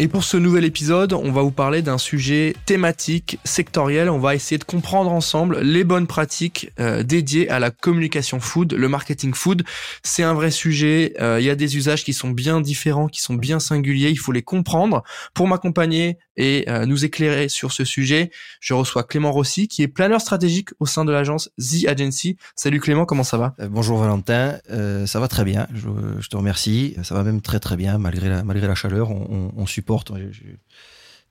Et pour ce nouvel épisode, on va vous parler d'un sujet thématique, sectoriel. On va essayer de comprendre ensemble les bonnes pratiques euh, dédiées à la communication food, le marketing food. C'est un vrai sujet. Euh, il y a des usages qui sont bien différents, qui sont bien singuliers. Il faut les comprendre. Pour m'accompagner et euh, nous éclairer sur ce sujet, je reçois Clément Rossi, qui est planeur stratégique au sein de l'agence The Agency. Salut Clément, comment ça va? Bonjour Valentin, ça va très bien. Je, te remercie. Ça va même très très bien malgré la, malgré la chaleur. On, on, on supporte.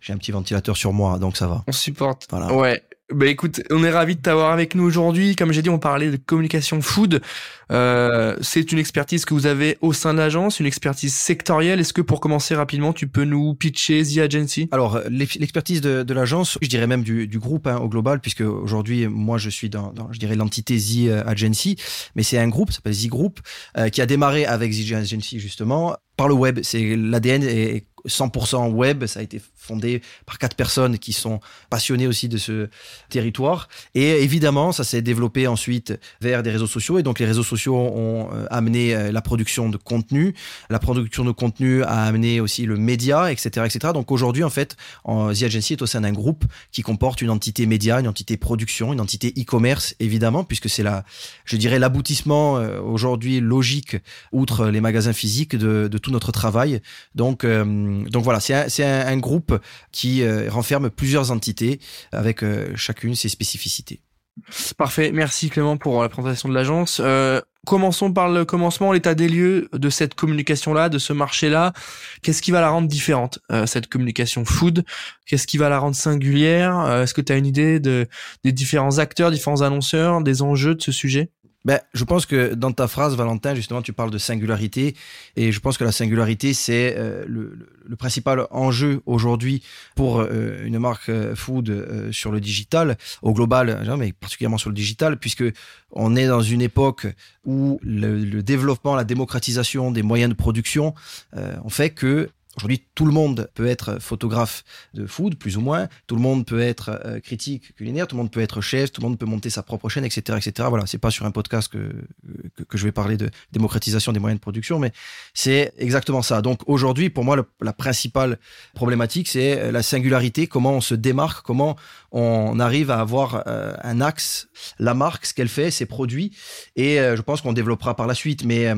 J'ai un petit ventilateur sur moi, donc ça va. On supporte. Voilà. Ouais. Bah écoute, on est ravi de t'avoir avec nous aujourd'hui. Comme j'ai dit, on parlait de communication food. Euh, c'est une expertise que vous avez au sein de l'agence, une expertise sectorielle. Est-ce que pour commencer rapidement, tu peux nous pitcher The Agency? Alors, l'expertise de, l'agence, je dirais même du, groupe hein, au global, puisque aujourd'hui, moi, je suis dans, je dirais l'entité The Agency, mais c'est un groupe, ça s'appelle The Group, euh, qui a démarré avec The Agency justement par le web. C'est l'ADN est 100% web. Ça a été fondé par quatre personnes qui sont passionnées aussi de ce territoire. Et évidemment, ça s'est développé ensuite vers des réseaux sociaux. Et donc, les réseaux sociaux ont euh, amené euh, la production de contenu. La production de contenu a amené aussi le média, etc., etc. Donc, aujourd'hui, en fait, The Agency est au sein d'un groupe qui comporte une entité média, une entité production, une entité e-commerce, évidemment, puisque c'est la, je dirais, l'aboutissement euh, aujourd'hui logique, outre les magasins physiques, de, de tout notre travail. Donc, donc voilà, c'est un, un, groupe qui euh, renferme plusieurs entités avec euh, chacune ses spécificités. Parfait, merci Clément pour la présentation de l'agence. Euh, commençons par le commencement, l'état des lieux de cette communication-là, de ce marché-là. Qu'est-ce qui va la rendre différente, euh, cette communication food? Qu'est-ce qui va la rendre singulière? Est-ce que tu as une idée de, des différents acteurs, différents annonceurs, des enjeux de ce sujet? Ben, je pense que dans ta phrase, Valentin, justement, tu parles de singularité, et je pense que la singularité, c'est euh, le, principal enjeu aujourd'hui pour euh, une marque euh, food sur le digital, au global, mais particulièrement sur le digital, puisque on est dans une époque où le, le développement, la démocratisation des moyens de production ont fait que Aujourd'hui, tout le monde peut être photographe de food, plus ou moins. Tout le monde peut être euh, critique culinaire. Tout le monde peut être chef. Tout le monde peut monter sa propre chaîne, etc., etc. Voilà, c'est pas sur un podcast que, que, je vais parler de démocratisation des moyens de production, mais c'est exactement ça. Donc aujourd'hui, pour moi, la principale problématique, c'est la singularité. Comment on se démarque Comment on arrive à avoir euh, un axe, la marque, ce qu'elle fait, ses produits. Et euh, je pense qu'on développera par la suite. Mais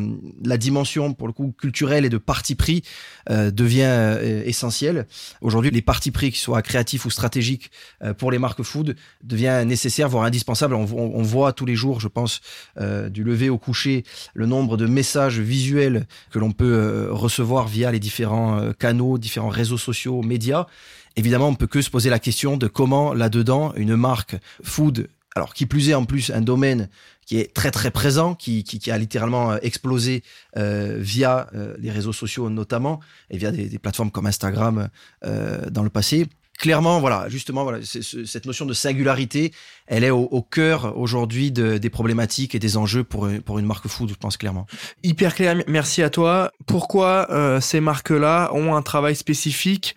la dimension, pour le coup, culturelle et de parti pris de devient euh, essentiel. Aujourd'hui, les partis pris, qu'ils soient créatifs ou stratégiques euh, pour les marques food, devient nécessaire, voire indispensable. On, voit tous les jours, je pense, euh, du lever au coucher, le nombre de messages visuels que l'on peut recevoir via les différents canaux, différents réseaux sociaux, médias. Évidemment, on peut que se poser la question de comment là-dedans une marque food alors qui plus est en plus un domaine qui est très très présent, qui, qui, qui a littéralement euh, explosé euh, via euh, les réseaux sociaux notamment et via des, des plateformes comme Instagram euh, dans le passé. Clairement, voilà, justement, voilà, cette notion de singularité, elle est au, au cœur aujourd'hui de, des problématiques et des enjeux pour, pour une marque food, je pense clairement. Hyper clair, merci à toi. Pourquoi euh, ces marques-là ont un travail spécifique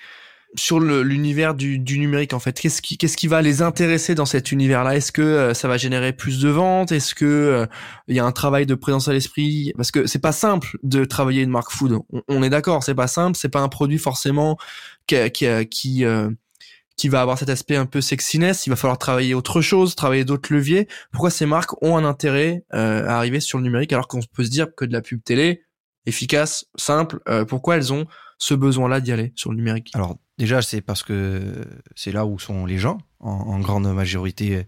sur l'univers du, du, numérique en fait Qu'est-ce qui, qu'est-ce qui va les intéresser dans cet univers-là? Est-ce que euh, ça va générer plus de ventes? Est-ce que il euh, y a un travail de présence à l'esprit? Parce que c'est pas simple de travailler une marque food. On, est d'accord, c'est pas simple. C'est pas un produit forcément qui qui, qui, euh, qui va avoir cet aspect un peu sexiness. Il va falloir travailler autre chose, travailler d'autres leviers. Pourquoi ces marques ont un intérêt à arriver sur le numérique alors qu'on peut se dire que de la pub télé efficace, simple, pourquoi elles ont ce besoin-là d'y aller sur le numérique? Alors déjà, c'est parce que c'est là où sont les gens, en, grande majorité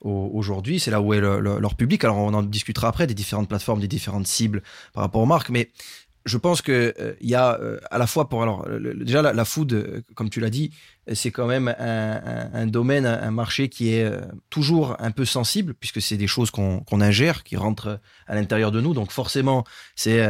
aujourd'hui. C'est là où est le, le, leur public. Alors on en discutera après des différentes plateformes, des différentes cibles par rapport aux marques, mais je pense que il euh, y a euh, à la fois pour alors déjà la, la food, euh, comme tu l'as dit, c'est quand même un, domaine, un marché qui est toujours un peu sensible puisque c'est des choses qu'on qu'on ingère, qui rentrent à l'intérieur de nous. Donc forcément, c'est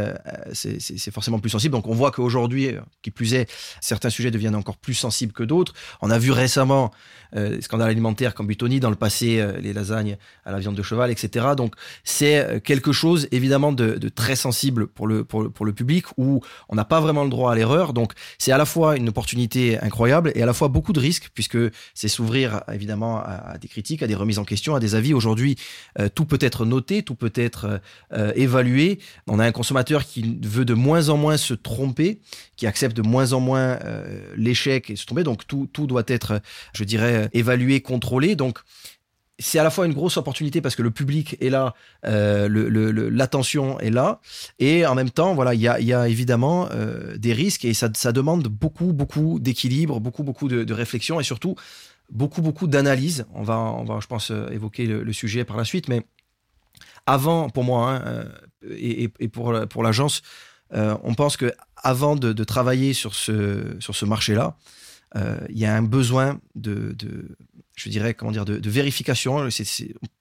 c'est forcément plus sensible. Donc on voit qu'aujourd'hui, qui plus est, certains sujets deviennent encore plus sensibles que d'autres. On a vu récemment euh, scandales alimentaires comme Butoni, dans le passé euh, les lasagnes à la viande de cheval, etc. Donc c'est quelque chose évidemment de, très sensible pour le, pour pour le public où on n'a pas vraiment le droit à l'erreur. Donc c'est à la fois une opportunité incroyable et à la fois beaucoup de risques puisque c'est s'ouvrir évidemment à, des critiques, à des remises en question, à des avis. Aujourd'hui, euh, tout peut être noté, tout peut être euh, évalué. On a un consommateur qui veut de moins en moins se tromper, qui accepte de moins en moins l'échec et se tromper. Donc tout, tout doit être, je dirais, évalué, contrôlé. Donc c'est à la fois une grosse opportunité parce que le public est là, euh, l'attention est là, et en même temps, voilà, il y a, évidemment euh, des risques et ça, demande beaucoup, beaucoup d'équilibre, beaucoup, beaucoup de, réflexion et surtout beaucoup, beaucoup d'analyse. On va, je pense, euh, évoquer le, sujet par la suite, mais avant, pour moi, hein, et, pour, l'agence, on pense que avant de, travailler sur ce, sur ce marché-là, il y a un besoin de, je dirais, comment dire, de, vérification.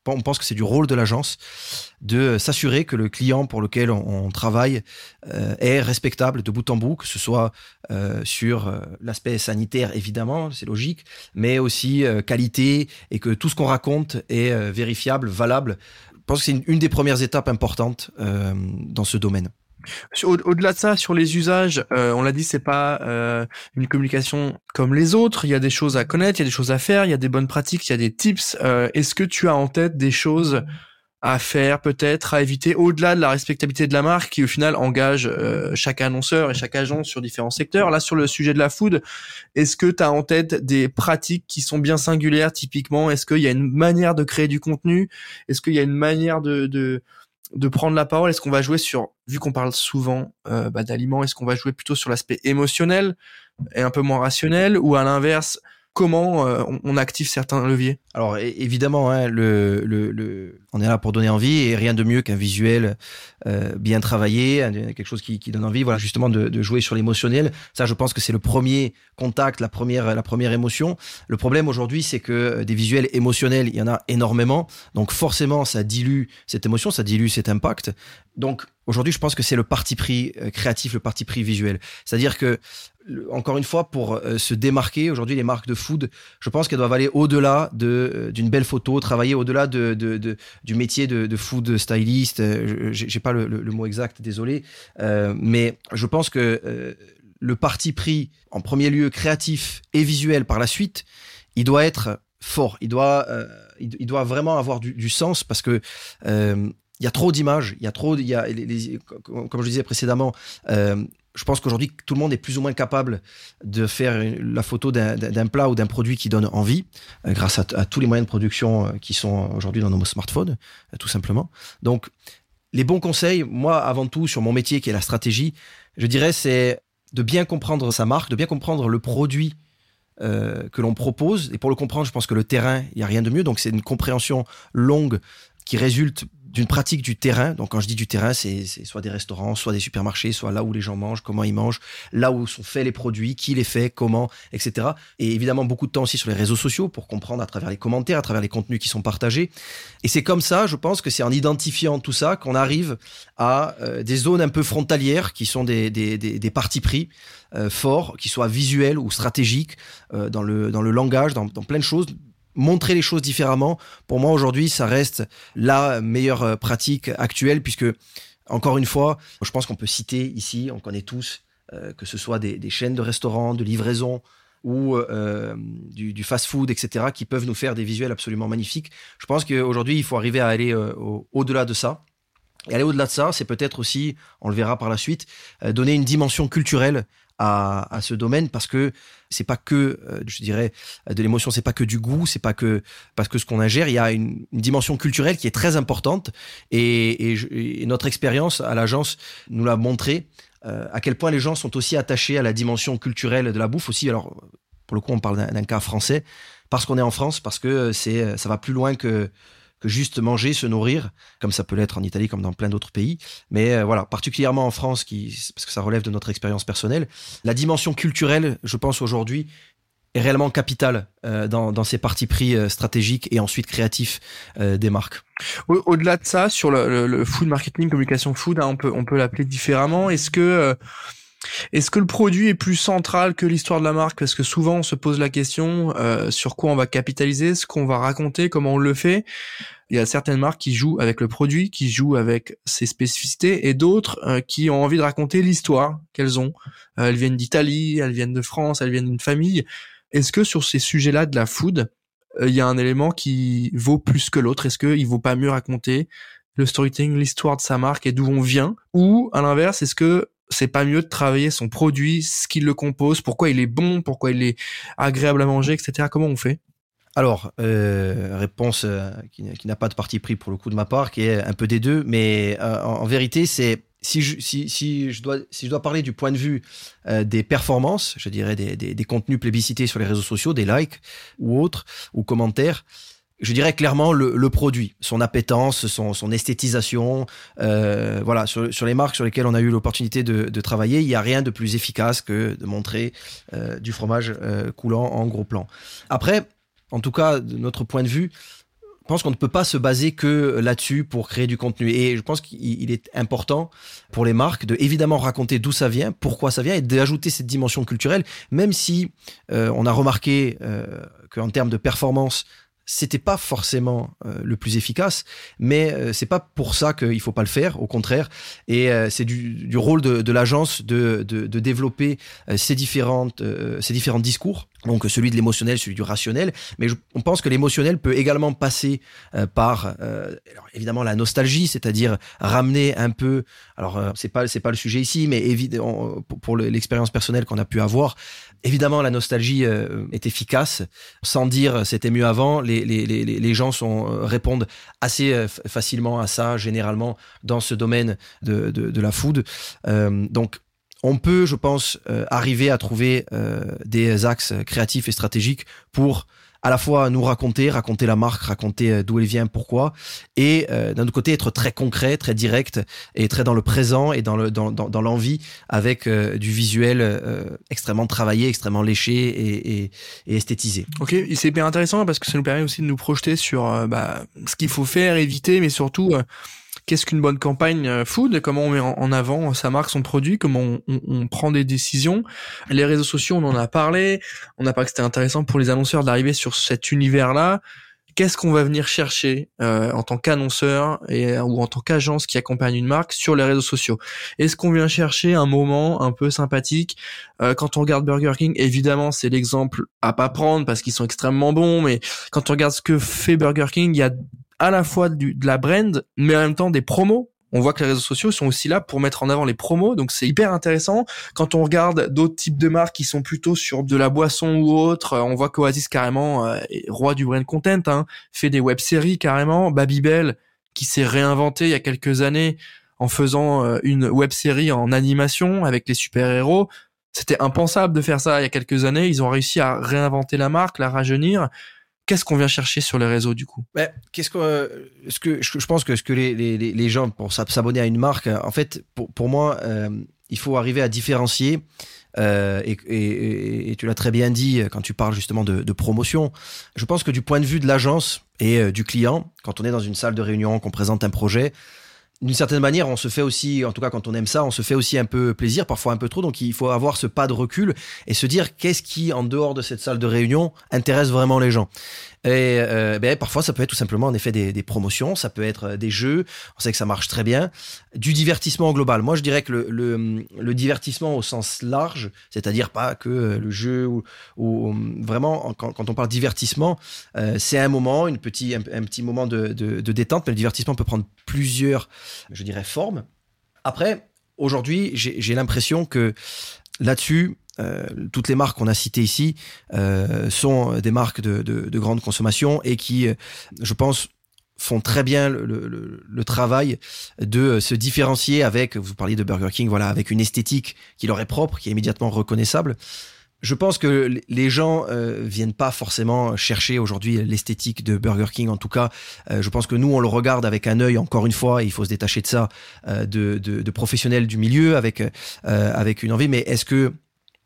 on pense que c'est du rôle de l'agence de s'assurer que le client pour lequel on, travaille euh, est respectable de bout en bout, que ce soit euh, sur euh, l'aspect sanitaire, évidemment, c'est logique, mais aussi qualité et que tout ce qu'on raconte est vérifiable, valable. Je pense que c'est une, une, des premières étapes importantes dans ce domaine. Au-delà de ça, sur les usages, euh, on l'a dit, c'est pas euh, une communication comme les autres. Il y a des choses à connaître, il y a des choses à faire, il y a des bonnes pratiques, il y a des tips. Euh, est-ce que tu as en tête des choses à faire, peut-être, à éviter, au-delà de la respectabilité de la marque, qui au final engage chaque annonceur et chaque agence sur différents secteurs? Là, sur le sujet de la food, est-ce que tu as en tête des pratiques qui sont bien singulières, typiquement? Est-ce qu'il y a une manière de créer du contenu? Est-ce qu'il y a une manière de, de de prendre la parole Est-ce qu'on va jouer sur, vu qu'on parle souvent euh, bah, d'aliments, est-ce qu'on va jouer plutôt sur l'aspect émotionnel et un peu moins rationnel, ou à l'inverse, comment euh, on, active certains leviers? Alors évidemment, hein, on est là pour donner envie et rien de mieux qu'un visuel euh, bien travaillé, quelque chose qui, qui, donne envie. Voilà, justement de, de jouer sur l'émotionnel. Ça, je pense que c'est le premier contact, la première, la première émotion. Le problème aujourd'hui, c'est que euh, des visuels émotionnels, il y en a énormément. Donc forcément, ça dilue cette émotion, ça dilue cet impact. Donc aujourd'hui, je pense que c'est le parti pris créatif, le parti pris visuel. C'est-à-dire que encore une fois, pour euh, se démarquer, aujourd'hui, les marques de food, je pense qu'elles doivent aller au-delà de, euh, d'une belle photo, travailler au-delà de, de, du métier de, food stylist. Euh, j'ai pas le, mot exact, désolé. mais je pense que le parti pris, en premier lieu, créatif et visuel par la suite, il doit être fort. Il doit, il, doit vraiment avoir du sens parce que il y a trop d'images, il y a trop, il y a, comme je disais précédemment, euh, je pense qu'aujourd'hui, tout le monde est plus ou moins capable de faire la photo d'un plat ou d'un produit qui donne envie, euh, grâce à, tous les moyens de production euh, qui sont aujourd'hui dans nos smartphones, tout simplement. Donc, les bons conseils, moi, avant tout, sur mon métier qui est la stratégie, je dirais, c'est de bien comprendre sa marque, de bien comprendre le produit que l'on propose. Et pour le comprendre, je pense que le terrain, il n'y a rien de mieux. Donc, c'est une compréhension longue qui résulte d'une pratique du terrain. Donc quand je dis du terrain, c'est soit des restaurants, soit des supermarchés, soit là où les gens mangent, comment ils mangent, là où sont faits les produits, qui les fait, comment, etc. Et évidemment beaucoup de temps aussi sur les réseaux sociaux pour comprendre à travers les commentaires, à travers les contenus qui sont partagés. Et c'est comme ça, je pense que c'est en identifiant tout ça qu'on arrive à euh, des zones un peu frontalières qui sont des, des, des, des partis pris euh, forts, qui soient visuels ou stratégiques euh, dans, le, dans le langage, dans, dans plein de choses montrer les choses différemment, pour moi aujourd'hui, ça reste la meilleure euh, pratique actuelle, puisque, encore une fois, je pense qu'on peut citer ici, on connaît tous, euh, que ce soit des, chaînes de restaurants, de livraison ou euh, du, fast-food, etc., qui peuvent nous faire des visuels absolument magnifiques. Je pense qu'aujourd'hui, il faut arriver à aller au-delà de ça. Et aller au-delà de ça, c'est peut-être aussi, on le verra par la suite, donner une dimension culturelle à, ce domaine parce que c'est pas que, euh, je dirais, de l'émotion, c'est pas que du goût, c'est pas que parce que ce qu'on ingère, il y a une, dimension culturelle qui est très importante et, notre expérience à l'agence nous l'a montré euh, à quel point les gens sont aussi attachés à la dimension culturelle de la bouffe aussi. Alors pour le coup, on parle d'un cas français parce qu'on est en France, parce que c'est ça va plus loin que que juste manger, se nourrir, comme ça peut l'être en Italie comme dans plein d'autres pays. Mais euh, voilà, particulièrement en France, qui, parce que ça relève de notre expérience personnelle, la dimension culturelle, je pense aujourd'hui, est réellement capitale euh, dans, dans, ces partis pris euh, stratégiques et ensuite créatifs des marques. Au-delà de ça, sur le, le, food marketing, communication food, hein, on peut on peut l'appeler différemment. Est-ce que est-ce que le produit est plus central que l'histoire de la marque? Parce que souvent on se pose la question euh, sur quoi on va capitaliser, ce qu'on va raconter, comment on le fait. Il y a certaines marques qui jouent avec le produit, qui jouent avec ses spécificités, et d'autres euh, qui ont envie de raconter l'histoire qu'elles ont. Euh, elles viennent d'Italie, elles viennent de France, elles viennent d'une famille. Est-ce que sur ces sujets-là de la food, il y a un élément qui vaut plus que l'autre? Est-ce qu'il vaut pas mieux raconter le storytelling, l'histoire de sa marque et d'où on vient? Ou à l'inverse, est-ce que c'est pas mieux de travailler son produit, ce qui le compose, pourquoi il est bon, pourquoi il est agréable à manger, etc. Comment on fait? Alors, euh, réponse euh, qui, n'a pas de parti pris pour le coup de ma part, qui est un peu des deux, mais euh, en, vérité, c'est si je, dois, parler du point de vue des performances, je dirais des, contenus plébiscités sur les réseaux sociaux, des likes ou autres, ou commentaires, je dirais clairement le, produit, son appétence, son, esthétisation. Euh, voilà, sur, les marques sur lesquelles on a eu l'opportunité de, travailler, il n'y a rien de plus efficace que de montrer euh, du fromage euh, coulant en gros plan. Après, en tout cas, de notre point de vue, je pense qu'on ne peut pas se baser que là-dessus pour créer du contenu. Et je pense qu'il est important pour les marques de évidemment raconter d'où ça vient, pourquoi ça vient, et d'ajouter cette dimension culturelle, même si on a remarqué qu'en termes de performance, c'était pas forcément euh, le plus efficace, mais euh, c'est pas pour ça qu'il faut pas le faire, au contraire. Et euh, c'est du, du, rôle de, de l'agence de, de, de, développer ces différentes, ces différents discours. Donc celui de l'émotionnel, celui du rationnel. Mais on pense que l'émotionnel peut également passer par, alors évidemment la nostalgie, c'est-à-dire ramener un peu. Alors c'est pas c'est pas le sujet ici, mais évidemment pour l'expérience personnelle qu'on a pu avoir, Évidemment, la nostalgie euh, est efficace. Sans dire c'était mieux avant, les, les, les, les gens sont, euh, répondent assez euh, facilement à ça, généralement, dans ce domaine de, de, de la food. donc, on peut, je pense, arriver à trouver des axes créatifs et stratégiques pour à la fois nous raconter, raconter la marque, raconter euh, d'où elle vient, pourquoi, et euh, d'un autre côté être très concret, très direct et très dans le présent et dans le dans, dans, dans l'envie avec euh, du visuel extrêmement travaillé, extrêmement léché et, et, et esthétisé. Ok, c'est hyper intéressant parce que ça nous permet aussi de nous projeter sur bah, ce qu'il faut faire, éviter, mais surtout qu'est-ce qu'une bonne campagne euh, food, comment on met en avant sa marque, son produit, comment on, prend des décisions. Les réseaux sociaux, on en a parlé, on a parlé que c'était intéressant pour les annonceurs d'arriver sur cet univers-là. Qu'est-ce qu'on va venir chercher euh, en tant qu'annonceur et ou en tant qu'agence qui accompagne une marque sur les réseaux sociaux? Est-ce qu'on vient chercher un moment un peu sympathique? Euh, Quand on regarde Burger King, évidemment, c'est l'exemple à pas prendre parce qu'ils sont extrêmement bons, mais quand on regarde ce que fait Burger King, il y a à la fois du, de la brand, mais en même temps des promos. On voit que les réseaux sociaux sont aussi là pour mettre en avant les promos, donc c'est hyper intéressant. Quand on regarde d'autres types de marques qui sont plutôt sur de la boisson ou autre, on voit qu'Oasis carrément, euh, roi du brand content, hein, fait des web-séries carrément. Babybel, qui s'est réinventé il y a quelques années en faisant euh, une web-série en animation avec les super-héros. C'était impensable de faire ça il y a quelques années. Ils ont réussi à réinventer la marque, la rajeunir qu'est-ce qu'on vient chercher sur les réseaux du coup? Ben, Qu'est-ce que, que je, pense que ce que les, gens pour s'abonner à une marque, en fait, pour, pour moi, euh, il faut arriver à différencier. Euh, et, tu l'as très bien dit quand tu parles justement de, de, promotion. Je pense que du point de vue de l'agence et euh, du client, quand on est dans une salle de réunion, qu'on présente un projet, d'une certaine manière, on se fait aussi, en tout cas quand on aime ça, on se fait aussi un peu plaisir, parfois un peu trop. Donc il faut avoir ce pas de recul et se dire qu'est-ce qui, en dehors de cette salle de réunion, intéresse vraiment les gens. Et euh, ben, parfois, ça peut être tout simplement en effet des, des, promotions, ça peut être euh, des jeux. On sait que ça marche très bien. Du divertissement global. Moi, je dirais que le, le, le divertissement au sens large, c'est-à-dire pas que euh, le jeu ou, ou vraiment quand, quand, on parle divertissement, euh, c'est un moment, une petit, un, un petit moment de, de, de détente. Mais le divertissement peut prendre plusieurs, je dirais, formes. Après, aujourd'hui, j'ai l'impression que là-dessus, euh, toutes les marques qu'on a citées ici euh, sont des marques de, de, de, grande consommation et qui, euh, je pense, font très bien le, travail de se différencier avec, vous parliez de Burger King, voilà, avec une esthétique qui leur est propre, qui est immédiatement reconnaissable. Je pense que les gens euh, viennent pas forcément chercher aujourd'hui l'esthétique de Burger King. En tout cas, je pense que nous, on le regarde avec un œil, encore une fois, il faut se détacher de ça, de, de, de, professionnels du milieu, avec, avec une envie. Mais est-ce que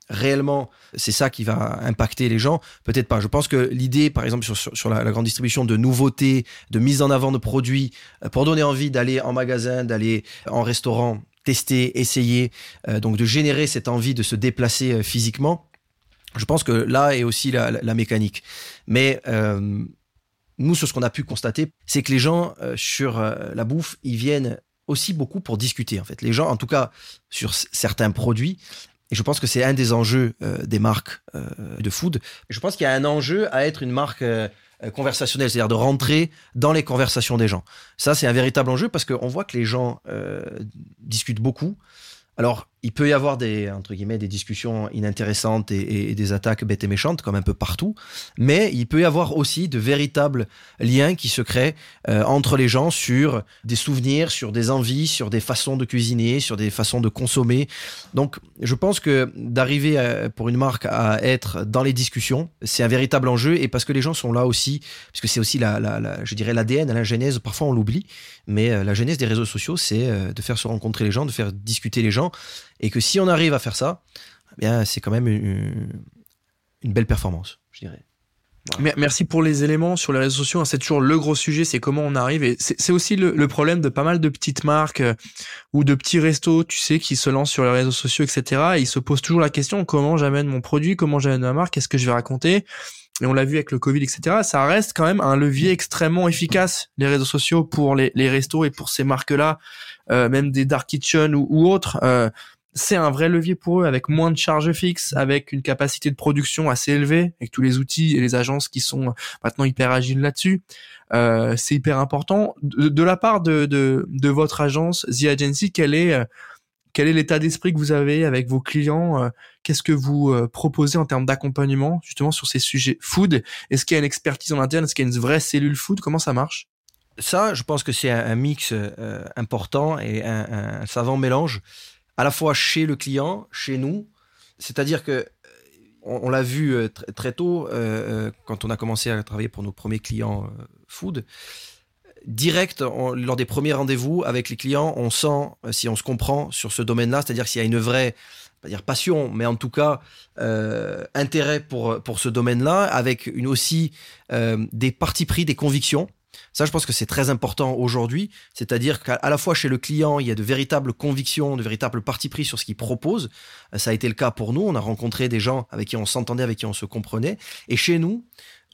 réellement c'est ça qui va impacter les gens Peut-être pas. Je pense que l'idée, par exemple, sur, la, grande distribution de nouveautés, de mise en avant de produits, euh, pour donner envie d'aller en magasin, d'aller en restaurant, tester, essayer, euh, donc de générer cette envie de se déplacer euh, physiquement, je pense que là est aussi la, mécanique. Mais nous, sur ce qu'on a pu constater, c'est que les gens sur la bouffe, ils viennent aussi beaucoup pour discuter en fait. Les gens, en tout cas sur certains produits, Et je pense que c'est un des enjeux des marques de food. Je pense qu'il y a un enjeu à être une marque conversationnelle, c'est-à-dire de rentrer dans les conversations des gens. Ça, c'est un véritable enjeu parce qu'on voit que les gens discutent beaucoup. Alors, il peut y avoir des entre guillemets des discussions inintéressantes et, des attaques bêtes et méchantes comme un peu partout, mais il peut y avoir aussi de véritables liens qui se créent euh, entre les gens sur des souvenirs, sur des envies, sur des façons de cuisiner, sur des façons de consommer. Donc, je pense que d'arriver pour une marque à être dans les discussions, c'est un véritable enjeu et parce que les gens sont là aussi, parce que c'est aussi la, je dirais l'ADN, la genèse. Parfois on l'oublie, mais euh, la genèse des réseaux sociaux, c'est euh, de faire se rencontrer les gens, de faire discuter les gens et que si on arrive à faire ça, eh bien c'est quand même une, belle performance, je dirais. Merci pour les éléments sur les réseaux sociaux. Hein. C'est toujours le gros sujet, c'est comment on arrive. Et c'est aussi le, problème de pas mal de petites marques euh, ou de petits restos, tu sais, qui se lancent sur les réseaux sociaux, etc. Et ils se posent toujours la question comment j'amène mon produit, comment j'amène ma marque, qu'est-ce que je vais raconter? Et on l'a vu avec le Covid, etc. Ça reste quand même un levier extrêmement efficace, les réseaux sociaux, pour les, restos et pour ces marques-là, euh, même des dark kitchen ou, autres. Euh, c'est un vrai levier pour eux avec moins de charges fixes, avec une capacité de production assez élevée, avec tous les outils et les agences qui sont maintenant hyper agiles là-dessus. Euh, c'est hyper important. De, la part de, de, votre agence, The Agency, quel est, euh, quel est l'état d'esprit que vous avez avec vos clients euh, Qu'est-ce que vous euh, proposez en termes d'accompagnement justement sur ces sujets food? Est-ce qu'il y a une expertise en interne? Est-ce qu'il y a une vraie cellule food? Comment ça marche? Ça, je pense que c'est un, mix important et un, un savant mélange à la fois chez le client, chez nous. C'est-à-dire que on, l'a vu euh, très tôt euh, euh, quand on a commencé à travailler pour nos premiers clients food. Direct, lors des premiers rendez-vous avec les clients, on sent si on se comprend sur ce domaine-là, c'est-à-dire s'il y a une vraie pas dire passion, mais en tout cas intérêt pour pour ce domaine-là, avec une aussi des partis pris, des convictions. Ça, je pense que c'est très important aujourd'hui. C'est-à-dire qu'à la fois chez le client, il y a de véritables convictions, de véritables partis pris sur ce qu'il propose. Euh, ça a été le cas pour nous. On a rencontré des gens avec qui on s'entendait, avec qui on se comprenait. Et chez nous,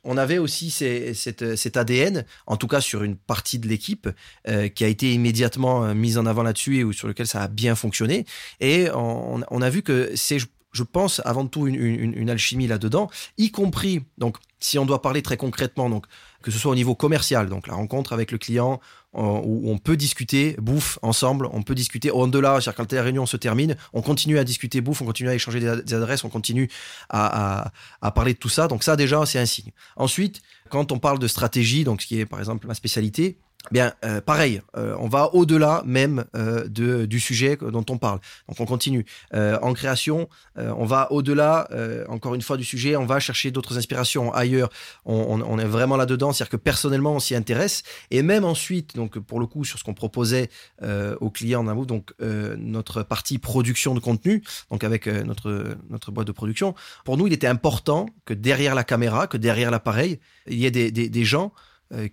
on avait aussi cet ADN, en tout cas sur une partie de l'équipe, euh, qui a été immédiatement euh, mise en avant là-dessus et sur lequel ça a bien fonctionné. Et on, a vu que c'est, je pense, avant tout une, une alchimie là-dedans, y compris, donc si on doit parler très concrètement, donc que ce soit au niveau commercial, donc la rencontre avec le client, où on peut discuter bouffe ensemble, on peut discuter au-delà, c'est-à-dire quand la réunion se termine, on continue à discuter bouffe, on continue à échanger des, adresses, on continue à, à, parler de tout ça. Donc ça déjà, c'est un signe. Ensuite, quand on parle de stratégie, donc ce qui est par exemple ma spécialité, Bien, euh, pareil, euh, on va au-delà même euh, de, du sujet dont on parle. Donc on continue. en création, on va au-delà, encore une fois, du sujet, on va chercher d'autres inspirations ailleurs. On, on, est vraiment là-dedans, c'est-à-dire que personnellement, on s'y intéresse. Et même ensuite, donc pour le coup, sur ce qu'on proposait aux clients d'un donc notre partie production de contenu, donc avec notre, notre boîte de production, pour nous, il était important que derrière la caméra, que derrière l'appareil, il y ait des, des, des gens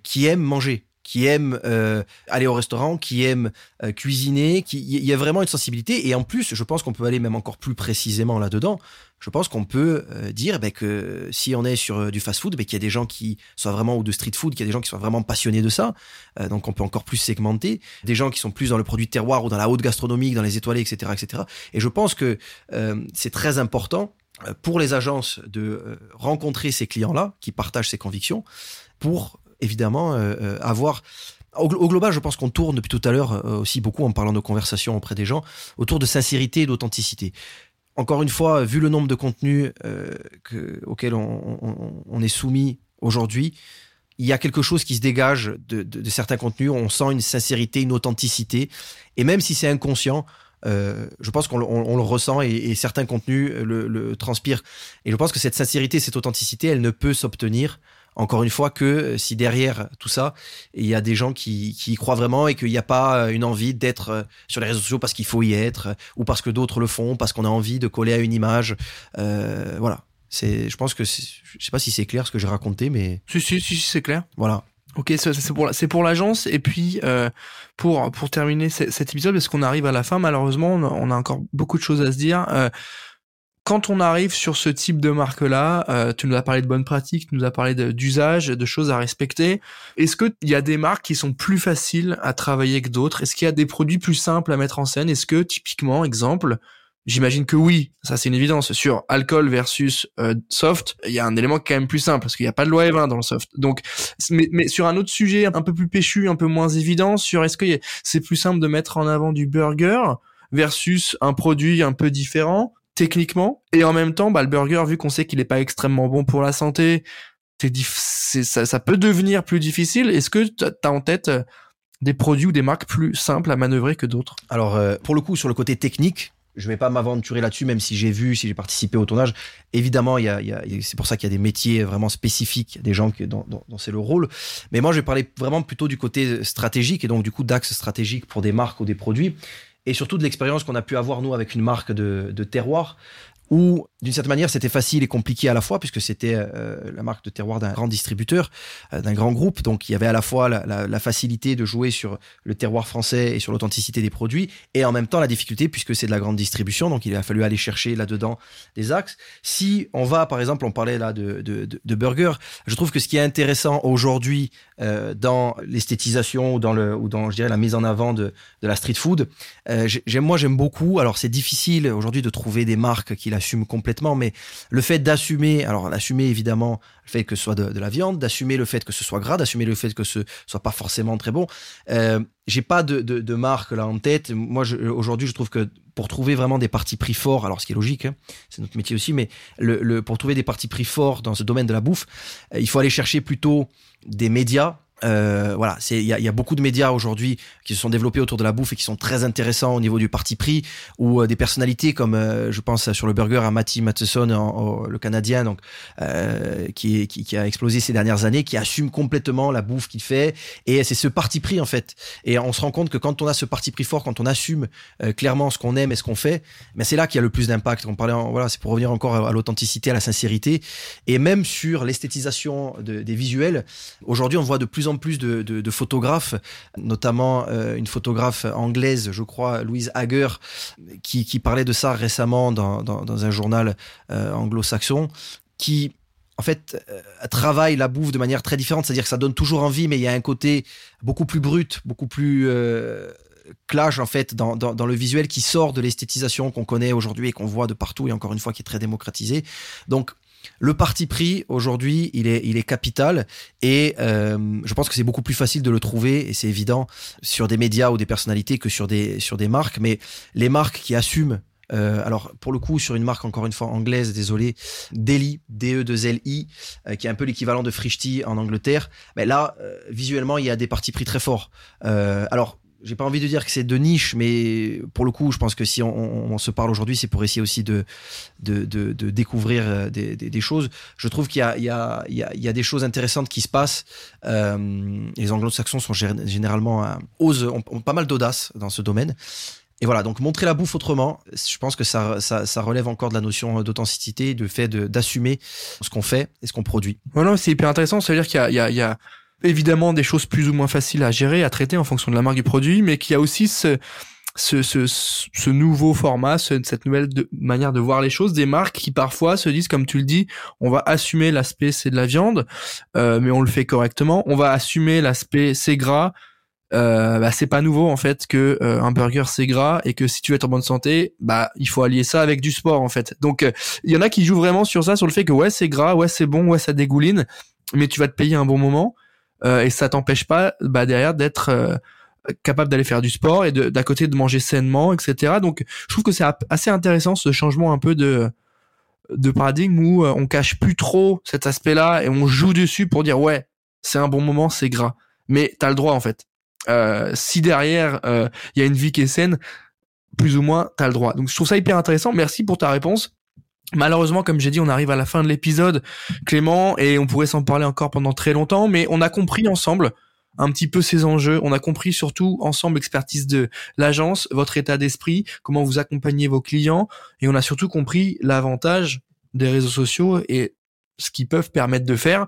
qui aiment manger qui aiment euh, aller au restaurant, qui aiment euh, cuisiner, il y a vraiment une sensibilité et en plus, je pense qu'on peut aller même encore plus précisément là-dedans. Je pense qu'on peut euh, dire ben, que si on est sur du fast-food, ben, qu'il y a des gens qui soient vraiment ou de street food, qu'il y a des gens qui soient vraiment passionnés de ça. donc on peut encore plus segmenter. Des gens qui sont plus dans le produit terroir ou dans la haute gastronomique, dans les étoilés, etc., etc. Et je pense que c'est très important pour les agences de rencontrer ces clients-là qui partagent ces convictions pour évidemment euh, euh, avoir au, global, je pense qu'on tourne depuis tout à l'heure euh, aussi beaucoup en parlant de conversations auprès des gens autour de sincérité et d'authenticité. Encore une fois, vu le nombre de contenus que, auxquels on, est soumis aujourd'hui, il y a quelque chose qui se dégage de, certains contenus. On sent une sincérité, une authenticité. Et même si c'est inconscient, je pense qu'on le ressent et, certains contenus le, le, transpirent. Et je pense que cette sincérité, cette authenticité, elle ne peut s'obtenir encore une fois que euh, si derrière tout ça, il y a des gens qui, y croient vraiment et qu'il n'y a pas euh, une envie d'être euh, sur les réseaux sociaux parce qu'il faut y être ou parce que d'autres le font, parce qu'on a envie de coller à une image. voilà. C'est, je pense que je sais pas si c'est clair ce que j'ai raconté, mais si si si, c'est clair. Voilà. Ok, c'est pour c'est pour l'agence et puis pour pour terminer cet épisode parce qu'on arrive à la fin malheureusement on a, encore beaucoup de choses à se dire quand on arrive sur ce type de marque-là, euh, tu nous as parlé de bonnes pratiques, tu nous as parlé d'usage, de, choses à respecter. Est-ce qu'il y a des marques qui sont plus faciles à travailler que d'autres? Est-ce qu'il y a des produits plus simples à mettre en scène? Est-ce que, typiquement, exemple, J'imagine que oui, ça c'est une évidence. Sur alcool versus euh, soft, il y a un élément quand même plus simple parce qu'il n'y a pas de loi Evin dans le soft. Donc, mais, mais, sur un autre sujet un peu plus péchu, un peu moins évident, sur est-ce que c'est plus simple de mettre en avant du burger versus un produit un peu différent? Techniquement et en même temps, bah, le burger vu qu'on sait qu'il n'est pas extrêmement bon pour la santé, c'est ça, ça peut devenir plus difficile. Est-ce que tu as en tête euh, des produits ou des marques plus simples à manœuvrer que d'autres? Alors, euh, pour le coup, sur le côté technique, je vais pas m'aventurer là-dessus, même si j'ai vu, si j'ai participé au tournage. Évidemment, il y a, c'est pour ça qu'il y a des métiers vraiment spécifiques, des gens qui dans c'est le rôle. Mais moi, je vais parler vraiment plutôt du côté stratégique et donc du coup d'axe stratégique pour des marques ou des produits et surtout de l'expérience qu'on a pu avoir nous avec une marque de, terroir où d'une certaine manière c'était facile et compliqué à la fois puisque c'était euh, la marque de terroir d'un grand distributeur, euh, d'un grand groupe, donc il y avait à la fois la, facilité de jouer sur le terroir français et sur l'authenticité des produits et en même temps la difficulté puisque c'est de la grande distribution, donc il a fallu aller chercher là-dedans des axes. Si on va par exemple, on parlait là de, de, burger, je trouve que ce qui est intéressant aujourd'hui euh, dans l'esthétisation ou dans je dirais la mise en avant de, de la street food, j'aime moi j'aime beaucoup. Alors c'est difficile aujourd'hui de trouver des marques qui l'assument complètement, mais le fait d'assumer, alors l'assumer évidemment le fait que ce soit de, la viande, d'assumer le fait que ce soit gras, d'assumer le fait que ce soit pas forcément très bon. Euh, j'ai pas de, marque là en tête. Moi, aujourd'hui, je trouve que pour trouver vraiment des partis pris forts, alors ce qui est logique, hein, c'est notre métier aussi, mais pour trouver des partis pris forts dans ce domaine de la bouffe, euh, il faut aller chercher plutôt des médias euh, voilà, c'est il y a, y a, beaucoup de médias aujourd'hui qui se sont développés autour de la bouffe et qui sont très intéressants au niveau du parti pris ou euh, des personnalités comme euh, je pense sur le burger à Matty Matheson, le Canadien, donc euh, qui, qui, qui, a explosé ces dernières années, qui assume complètement la bouffe qu'il fait et c'est ce parti pris en fait. Et on se rend compte que quand on a ce parti pris fort, quand on assume clairement ce qu'on aime et ce qu'on fait, mais c'est là qu'il y a le plus d'impact. On parlait, voilà, c'est pour revenir encore à, l'authenticité, à la sincérité et même sur l'esthétisation de, des visuels. Aujourd'hui, on voit de plus en plus de, photographes, notamment euh, une photographe anglaise, je crois, Louise Hager, qui, parlait de ça récemment dans, un journal euh, anglo-saxon, qui en fait, euh, travaille la bouffe de manière très différente, c'est-à-dire que ça donne toujours envie, mais il y a un côté beaucoup plus brut, beaucoup plus clash en fait dans, dans, le visuel qui sort de l'esthétisation qu'on connaît aujourd'hui et qu'on voit de partout et encore une fois qui est très démocratisé. Donc le parti pris aujourd'hui, il est, capital et euh, je pense que c'est beaucoup plus facile de le trouver et c'est évident sur des médias ou des personnalités que sur des marques. Mais les marques qui assument euh, alors pour le coup sur une marque encore une fois anglaise, désolé, Deli, D-E-2-L-I, euh, qui est un peu l'équivalent de Frischti en Angleterre. Mais là, euh, visuellement, il y a des partis pris très forts. Alors j'ai pas envie de dire que c'est de niche, mais pour le coup, je pense que si on, on, on se parle aujourd'hui, c'est pour essayer aussi de, de, de, de découvrir euh, des, des, choses. Je trouve qu'il y, y, y, a, il y a des choses intéressantes qui se passent. Euh, les anglo-saxons sont généralement euh, osent, ont, pas mal d'audace dans ce domaine. Et voilà, donc montrer la bouffe autrement, je pense que ça, ça, ça relève encore de la notion d'authenticité, de fait d'assumer ce qu'on fait et ce qu'on produit. Voilà, c'est hyper intéressant. Ça veut dire qu'il y, y, y a évidemment des choses plus ou moins faciles à gérer, à traiter en fonction de la marque du produit, mais qu'il y a aussi ce, ce, ce, ce nouveau format, ce, cette nouvelle manière de voir les choses, des marques qui parfois se disent, comme tu le dis, on va assumer l'aspect c'est de la viande, euh, mais on le fait correctement. On va assumer l'aspect c'est gras. Euh, bah, c'est pas nouveau en fait que euh, un burger c'est gras et que si tu veux être en bonne santé bah il faut allier ça avec du sport en fait donc euh, il y en a qui jouent vraiment sur ça sur le fait que ouais c'est gras ouais c'est bon ouais ça dégouline mais tu vas te payer un bon moment euh, et ça t'empêche pas bah, derrière d'être euh, capable d'aller faire du sport et d'à côté de manger sainement, etc. Donc je trouve que c'est assez intéressant ce changement un peu de de paradigme où euh, on cache plus trop cet aspect-là et on joue dessus pour dire ouais c'est un bon moment, c'est gras, mais t'as le droit en fait. Euh, si derrière il euh, y a une vie qui est saine, plus ou moins t'as le droit. Donc je trouve ça hyper intéressant. Merci pour ta réponse. Malheureusement, comme j'ai dit, on arrive à la fin de l'épisode, Clément, et on pourrait s'en parler encore pendant très longtemps, mais on a compris ensemble un petit peu ces enjeux. On a compris surtout ensemble l'expertise de l'agence, votre état d'esprit, comment vous accompagnez vos clients, et on a surtout compris l'avantage des réseaux sociaux et ce qu'ils peuvent permettre de faire.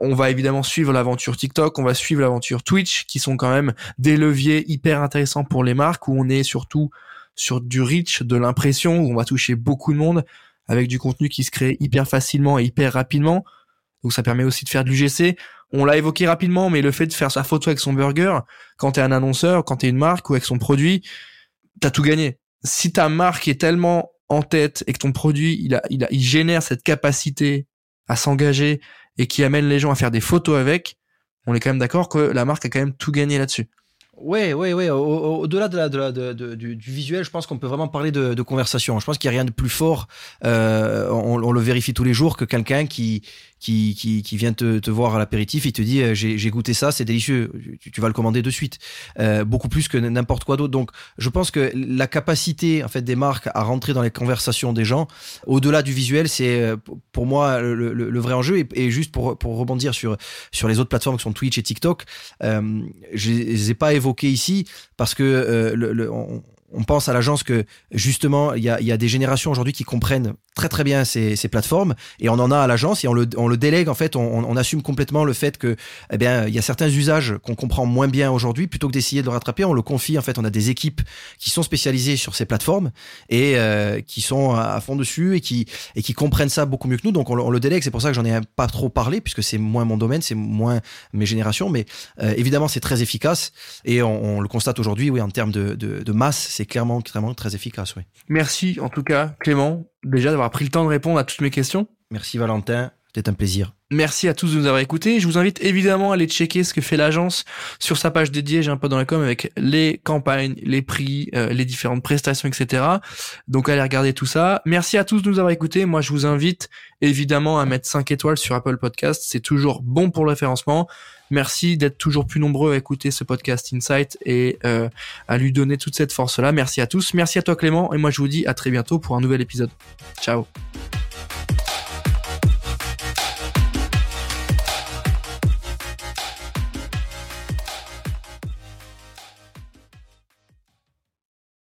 On va évidemment suivre l'aventure TikTok, on va suivre l'aventure Twitch, qui sont quand même des leviers hyper intéressants pour les marques, où on est surtout sur du reach, de l'impression, où on va toucher beaucoup de monde avec du contenu qui se crée hyper facilement et hyper rapidement. Donc ça permet aussi de faire de l'UGC. On l'a évoqué rapidement, mais le fait de faire sa photo avec son burger, quand t'es un annonceur, quand t'es une marque ou avec son produit, t'as tout gagné. Si ta marque est tellement en tête et que ton produit, il, a, il, a, il génère cette capacité à s'engager et qui amène les gens à faire des photos avec, on est quand même d'accord que la marque a quand même tout gagné là-dessus. Ouais, ouais, ouais. Au-delà de du, du, visuel, je pense qu'on peut vraiment parler de, conversation. Je pense qu'il n'y a rien de plus fort. Euh, on, le vérifie tous les jours que quelqu'un qui qui, qui, qui vient te, te voir à l'apéritif et te dit euh, j'ai goûté ça, c'est délicieux. Tu, vas le commander de suite. Euh, beaucoup plus que n'importe quoi d'autre. Donc, je pense que la capacité en fait des marques à rentrer dans les conversations des gens, au-delà du visuel, c'est euh, pour moi le, le, le vrai enjeu. Et, et, juste pour, pour rebondir sur sur les autres plateformes qui sont Twitch et TikTok, euh, je les ai pas évoquées ici parce que euh, le, on, on pense à l'agence que justement il y a, y a, des générations aujourd'hui qui comprennent très très bien ces, ces, plateformes et on en a à l'agence et on le, on le délègue en fait on, on, assume complètement le fait que eh bien il y a certains usages qu'on comprend moins bien aujourd'hui. Plutôt que d'essayer de le rattraper on le confie en fait on a des équipes qui sont spécialisées sur ces plateformes et euh, qui sont à fond dessus et qui et qui comprennent ça beaucoup mieux que nous. Donc on, on le délègue. C'est pour ça que j'en ai pas trop parlé puisque c'est moins mon domaine c'est moins mes générations. Mais euh, évidemment c'est très efficace et on, on le constate aujourd'hui oui en termes de, de, de masse c'est clairement clairement très efficace oui merci en tout cas Clément déjà d'avoir pris le temps de répondre à toutes mes questions. Merci Valentin, c'était un plaisir. Merci à tous de nous avoir écoutés. Je vous invite évidemment à aller checker ce que fait l'agence sur sa page dédiée. J'ai un peu dans la com avec les campagnes, les prix, euh, les différentes prestations, etc. Donc allez regarder tout ça. Merci à tous de nous avoir écoutés. Moi, je vous invite évidemment à mettre 5 étoiles sur Apple Podcast. C'est toujours bon pour le référencement. Merci d'être toujours plus nombreux à écouter ce podcast Insight et euh, à lui donner toute cette force-là. Merci à tous. Merci à toi Clément. Et moi, je vous dis à très bientôt pour un nouvel épisode. Ciao.